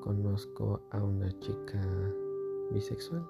conozco a una chica bisexual.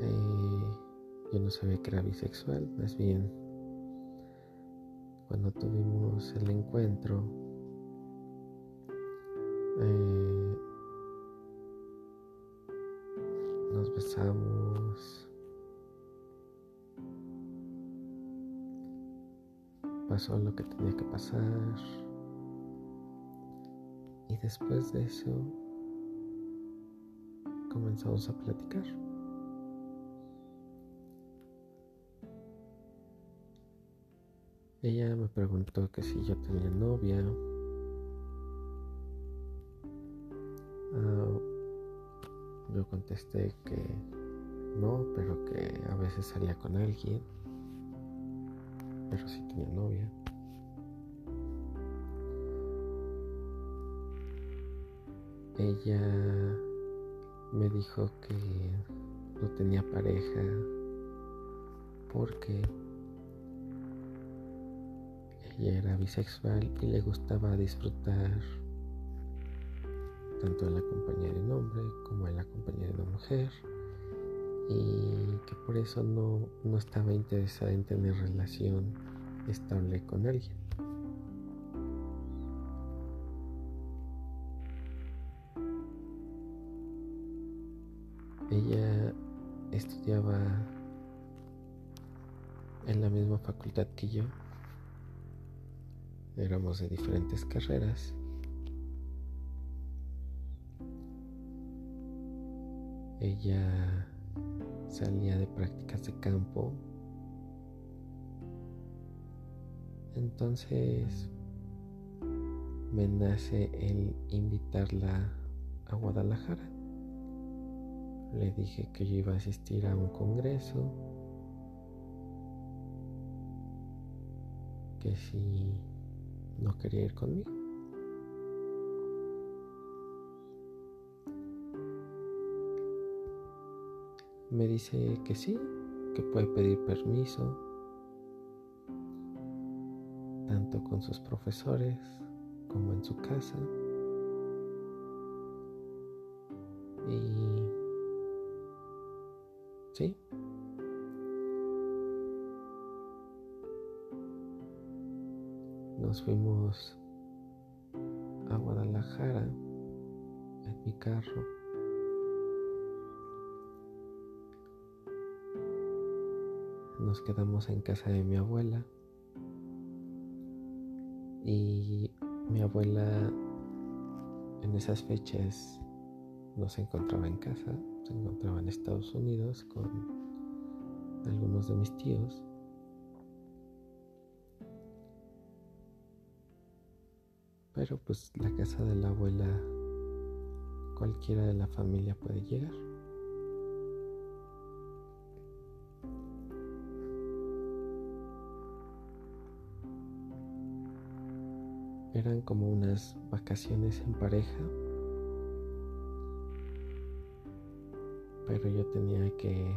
Eh, yo no sabía que era bisexual, más bien cuando tuvimos el encuentro eh, nos besamos pasó lo que tenía que pasar y después de eso comenzamos a platicar. Ella me preguntó que si yo tenía novia. Ah, yo contesté que no, pero que a veces salía con alguien. Pero sí tenía novia. Ella me dijo que no tenía pareja porque ella era bisexual y le gustaba disfrutar tanto de la compañía de un hombre como de la compañía de una mujer y que por eso no, no estaba interesada en tener relación estable con alguien. Ella estudiaba en la misma facultad que yo éramos de diferentes carreras. Ella salía de prácticas de campo. Entonces me nace el invitarla a Guadalajara. Le dije que yo iba a asistir a un congreso, que si no quería ir conmigo. Me dice que sí, que puede pedir permiso, tanto con sus profesores como en su casa. Y sí, nos fuimos a Guadalajara en mi carro. Nos quedamos en casa de mi abuela y mi abuela en esas fechas no se encontraba en casa, se encontraba en Estados Unidos con algunos de mis tíos. Pero pues la casa de la abuela, cualquiera de la familia puede llegar. Eran como unas vacaciones en pareja, pero yo tenía que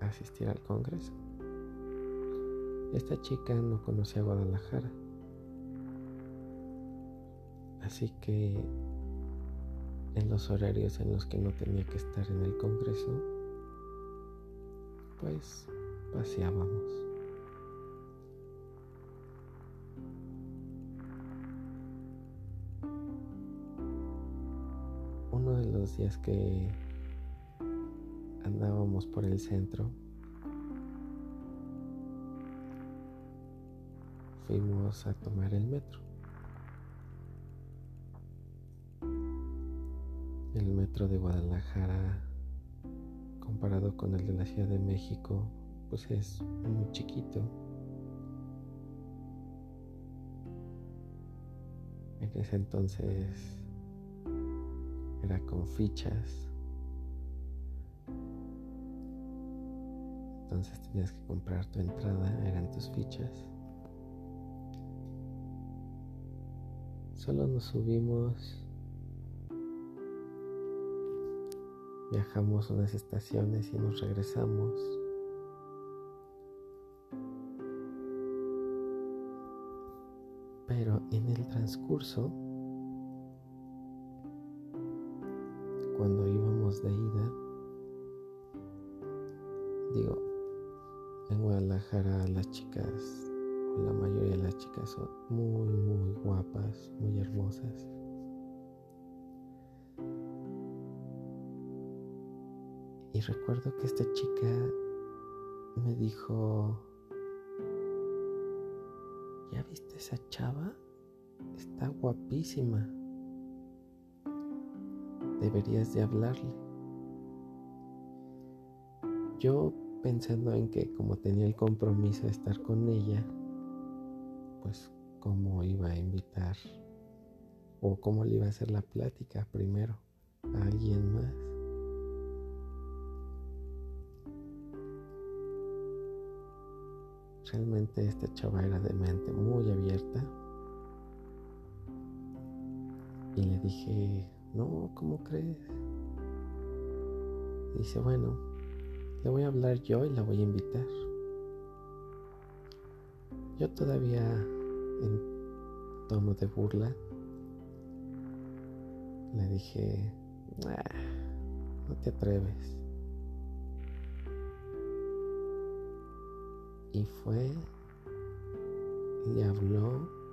asistir al Congreso. Esta chica no conocía Guadalajara. Así que en los horarios en los que no tenía que estar en el Congreso, pues paseábamos. Los días que andábamos por el centro, fuimos a tomar el metro. El metro de Guadalajara comparado con el de la Ciudad de México, pues es muy chiquito. En ese entonces era con fichas. Entonces tenías que comprar tu entrada, eran tus fichas. Solo nos subimos Viajamos unas estaciones y nos regresamos. Pero en el transcurso, cuando íbamos de ida, digo, en Guadalajara las chicas, o la mayoría de las chicas son muy, muy guapas, muy hermosas. Y recuerdo que esta chica me dijo, ¿ya viste esa chava? Está guapísima. Deberías de hablarle. Yo pensando en que como tenía el compromiso de estar con ella, pues cómo iba a invitar o cómo le iba a hacer la plática primero a alguien más. Realmente esta chava era de mente muy abierta. Y le dije, no, ¿cómo crees? Dice, bueno, le voy a hablar yo y la voy a invitar. Yo todavía en tono de burla le dije, no te atreves. Y fue, y habló.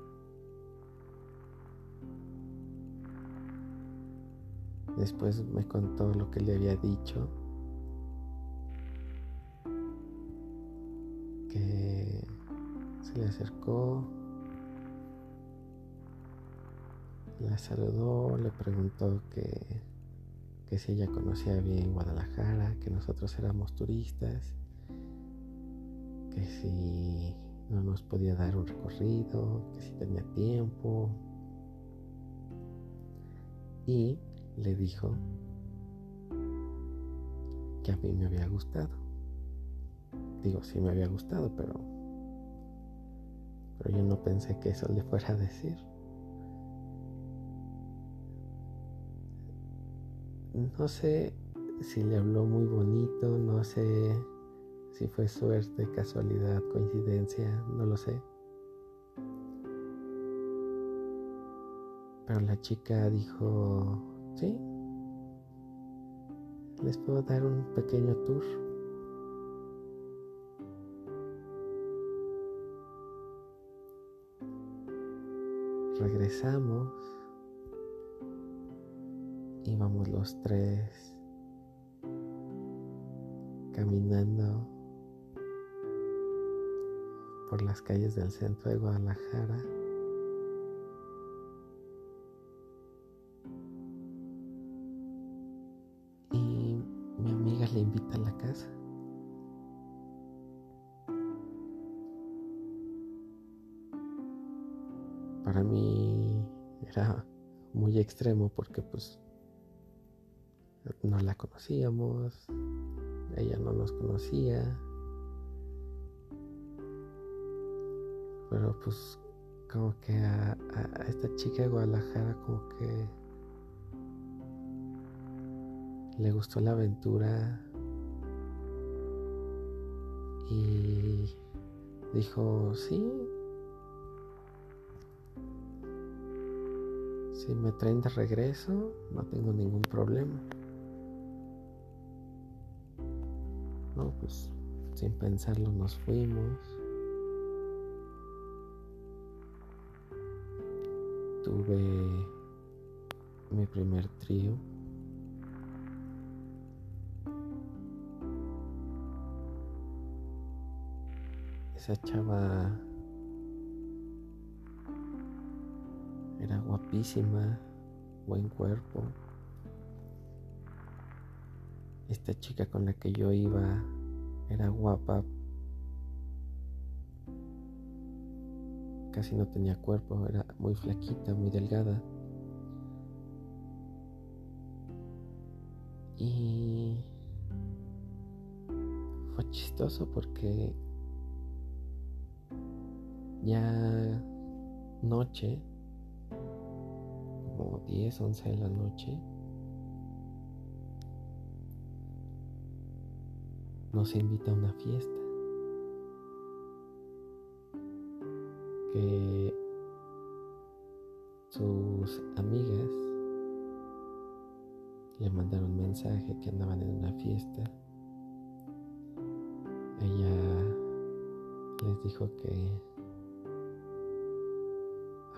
Después me contó lo que le había dicho. se le acercó, la saludó, le preguntó que, que si ella conocía bien Guadalajara, que nosotros éramos turistas, que si no nos podía dar un recorrido, que si tenía tiempo. Y le dijo que a mí me había gustado. Digo, sí me había gustado, pero pero yo no pensé que eso le fuera a decir. No sé si le habló muy bonito, no sé si fue suerte, casualidad, coincidencia, no lo sé. Pero la chica dijo, sí, les puedo dar un pequeño tour. regresamos y vamos los tres caminando por las calles del centro de Guadalajara. Le invita a la casa. para mí era muy extremo porque pues no la conocíamos, ella no nos conocía, pero pues como que a, esta chica de Guadalajara como que le gustó la aventura y dijo, sí, Si me traen de regreso, no tengo ningún problema. No, pues sin pensarlo nos fuimos. Tuve mi primer trío. Esa chava Era guapísima, buen cuerpo. Esta chica con la que yo iba era guapa. Casi no tenía cuerpo, era muy flaquita, muy delgada. Y fue chistoso porque ya noche 10, 11 de la noche, nos invita a una fiesta que sus amigas le mandaron mensaje que andaban en una fiesta. Ella les dijo que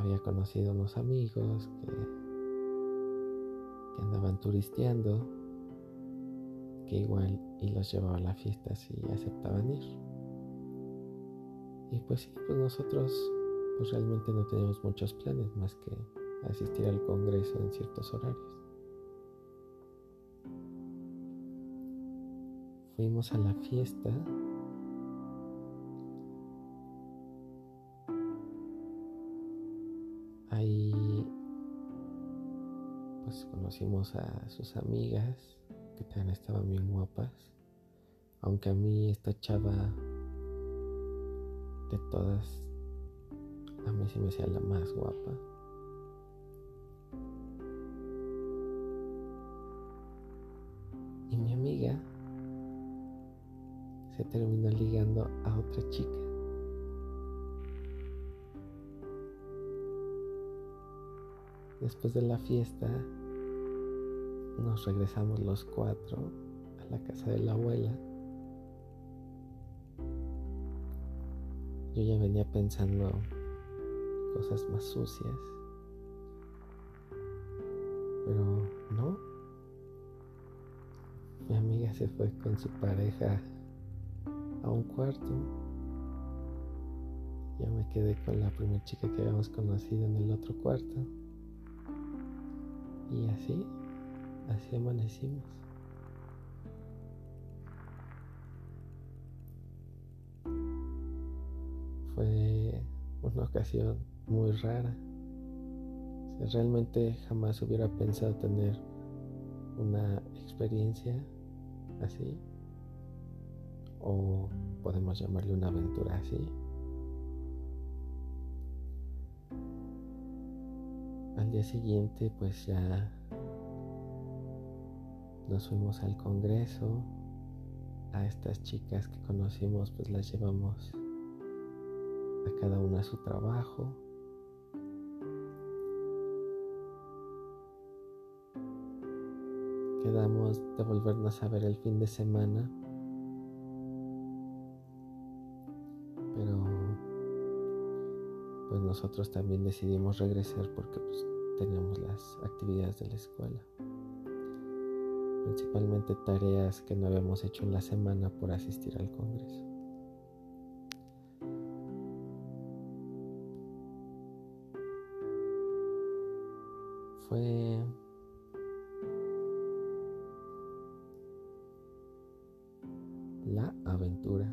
había conocido unos amigos que, andaban turisteando, que igual y los llevaba a la fiesta si aceptaban ir. Y pues sí, pues nosotros pues realmente no teníamos muchos planes más que asistir al Congreso en ciertos horarios. Fuimos a la fiesta. Conocimos a sus amigas que también estaban bien guapas. Aunque a mí esta chava de todas a mí sí me hacía la más guapa. Y mi amiga se terminó ligando a otra chica. Después de la fiesta, nos regresamos los cuatro a la casa de la abuela. Yo ya venía pensando cosas más sucias. Pero no. Mi amiga se fue con su pareja a un cuarto. Yo me quedé con la primera chica que habíamos conocido en el otro cuarto. Y así, así amanecimos. Fue una ocasión muy rara. realmente jamás hubiera pensado tener una experiencia así, o podemos llamarle una aventura así. Al día siguiente pues ya nos fuimos al Congreso. A estas chicas que conocimos pues las llevamos a cada una a su trabajo. Quedamos de volvernos a ver el fin de semana, pero pues nosotros también decidimos regresar porque pues, teníamos las actividades de la escuela, principalmente tareas que no habíamos hecho en la semana por asistir al Congreso. fue la aventura,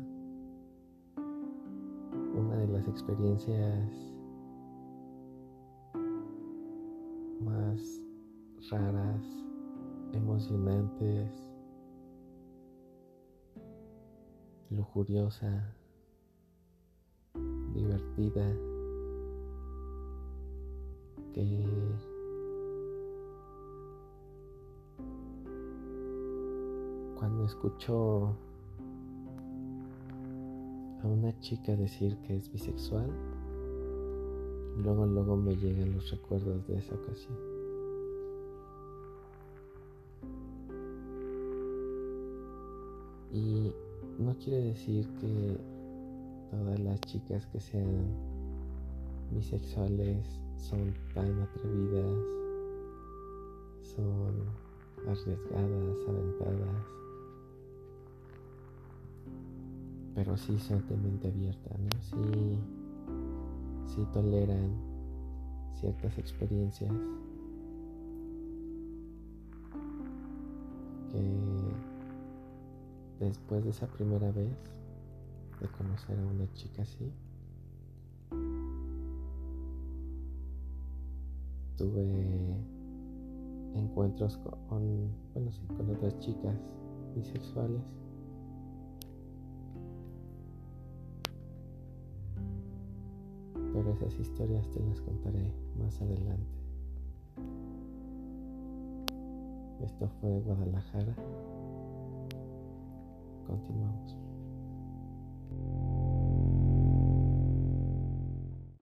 una de las experiencias más raras, emocionantes, lujuriosa, divertida, que cuando escucho a una chica decir que es bisexual, luego luego me llegan los recuerdos de esa ocasión. Y no quiere decir que todas las chicas que sean bisexuales son tan atrevidas, son arriesgadas, aventadas pero sí son de mente abierta, ¿no? Sí, sí toleran ciertas experiencias que después de esa primera vez de conocer a una chica así, tuve encuentros con, bueno, sí, con otras chicas bisexuales pero esas historias te las contaré más adelante. Esto fue Guadalajara. continuamos.